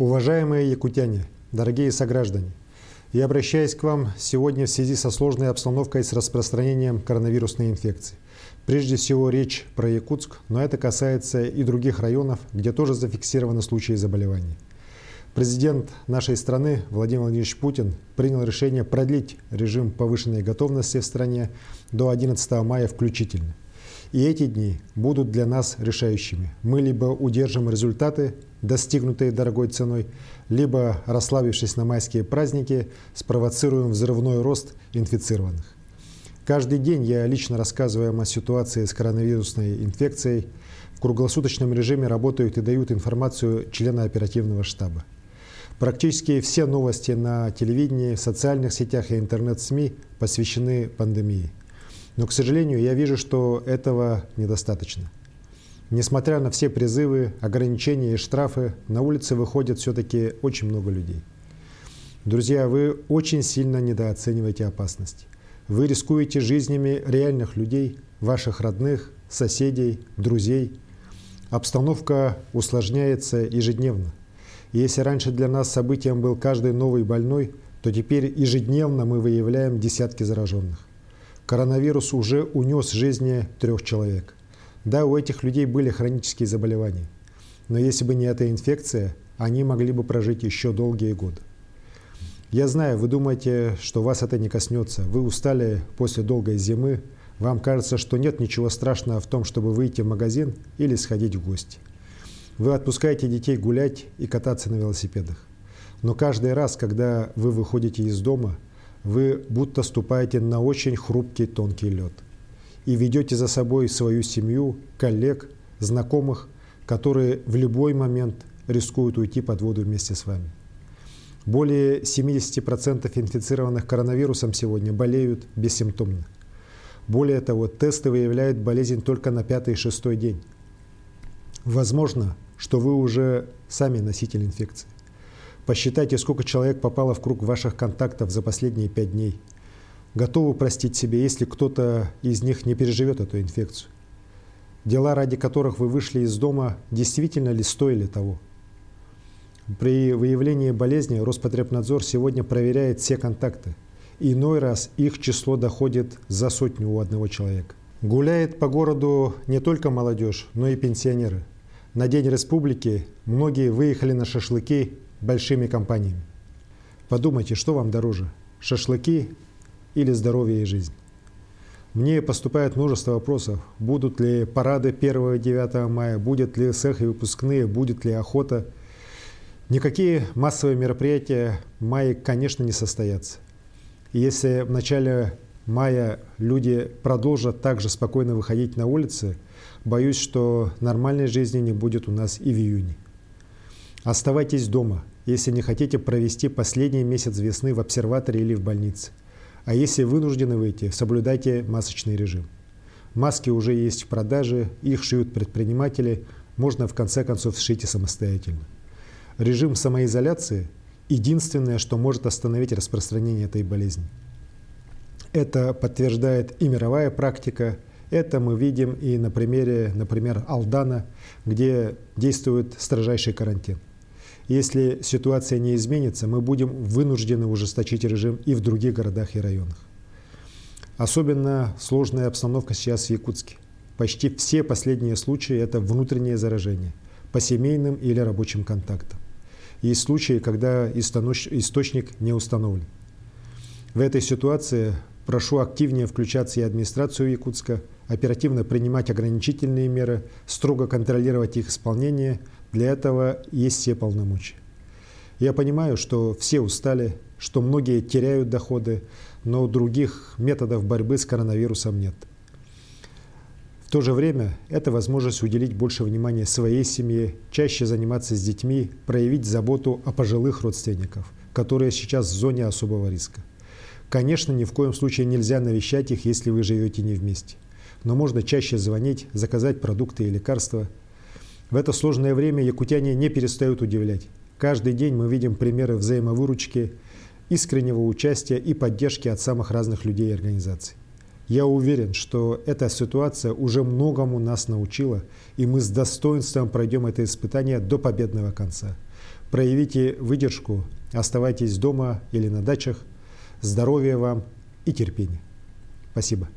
Уважаемые якутяне, дорогие сограждане, я обращаюсь к вам сегодня в связи со сложной обстановкой с распространением коронавирусной инфекции. Прежде всего речь про Якутск, но это касается и других районов, где тоже зафиксированы случаи заболеваний. Президент нашей страны Владимир Владимирович Путин принял решение продлить режим повышенной готовности в стране до 11 мая включительно. И эти дни будут для нас решающими. Мы либо удержим результаты, достигнутые дорогой ценой, либо, расслабившись на майские праздники, спровоцируем взрывной рост инфицированных. Каждый день я лично рассказываю о ситуации с коронавирусной инфекцией. В круглосуточном режиме работают и дают информацию члены оперативного штаба. Практически все новости на телевидении, в социальных сетях и интернет-СМИ посвящены пандемии. Но, к сожалению, я вижу, что этого недостаточно. Несмотря на все призывы, ограничения и штрафы, на улице выходит все-таки очень много людей. Друзья, вы очень сильно недооцениваете опасность. Вы рискуете жизнями реальных людей, ваших родных, соседей, друзей. Обстановка усложняется ежедневно. И если раньше для нас событием был каждый новый больной, то теперь ежедневно мы выявляем десятки зараженных. Коронавирус уже унес жизни трех человек. Да, у этих людей были хронические заболевания. Но если бы не эта инфекция, они могли бы прожить еще долгие годы. Я знаю, вы думаете, что вас это не коснется. Вы устали после долгой зимы. Вам кажется, что нет ничего страшного в том, чтобы выйти в магазин или сходить в гости. Вы отпускаете детей гулять и кататься на велосипедах. Но каждый раз, когда вы выходите из дома – вы будто ступаете на очень хрупкий тонкий лед и ведете за собой свою семью, коллег, знакомых, которые в любой момент рискуют уйти под воду вместе с вами. Более 70% инфицированных коронавирусом сегодня болеют бессимптомно. Более того, тесты выявляют болезнь только на пятый и шестой день. Возможно, что вы уже сами носитель инфекции. Посчитайте, сколько человек попало в круг ваших контактов за последние пять дней. Готовы простить себе, если кто-то из них не переживет эту инфекцию. Дела, ради которых вы вышли из дома, действительно ли стоили того? При выявлении болезни Роспотребнадзор сегодня проверяет все контакты. Иной раз их число доходит за сотню у одного человека. Гуляет по городу не только молодежь, но и пенсионеры. На День Республики многие выехали на шашлыки большими компаниями. Подумайте, что вам дороже – шашлыки или здоровье и жизнь? Мне поступает множество вопросов. Будут ли парады 1-9 мая, будет ли цех и выпускные, будет ли охота. Никакие массовые мероприятия в мае, конечно, не состоятся. И если в начале мая люди продолжат также спокойно выходить на улицы, боюсь, что нормальной жизни не будет у нас и в июне. Оставайтесь дома, если не хотите провести последний месяц весны в обсерваторе или в больнице. А если вынуждены выйти, соблюдайте масочный режим. Маски уже есть в продаже, их шьют предприниматели, можно в конце концов сшить и самостоятельно. Режим самоизоляции – единственное, что может остановить распространение этой болезни. Это подтверждает и мировая практика, это мы видим и на примере, например, Алдана, где действует строжайший карантин. Если ситуация не изменится, мы будем вынуждены ужесточить режим и в других городах и районах. Особенно сложная обстановка сейчас в Якутске. Почти все последние случаи – это внутреннее заражение по семейным или рабочим контактам. Есть случаи, когда источник не установлен. В этой ситуации прошу активнее включаться и администрацию Якутска, оперативно принимать ограничительные меры, строго контролировать их исполнение – для этого есть все полномочия. Я понимаю, что все устали, что многие теряют доходы, но других методов борьбы с коронавирусом нет. В то же время это возможность уделить больше внимания своей семье, чаще заниматься с детьми, проявить заботу о пожилых родственников, которые сейчас в зоне особого риска. Конечно, ни в коем случае нельзя навещать их, если вы живете не вместе. Но можно чаще звонить, заказать продукты и лекарства – в это сложное время якутяне не перестают удивлять. Каждый день мы видим примеры взаимовыручки, искреннего участия и поддержки от самых разных людей и организаций. Я уверен, что эта ситуация уже многому нас научила, и мы с достоинством пройдем это испытание до победного конца. Проявите выдержку, оставайтесь дома или на дачах. Здоровья вам и терпения. Спасибо.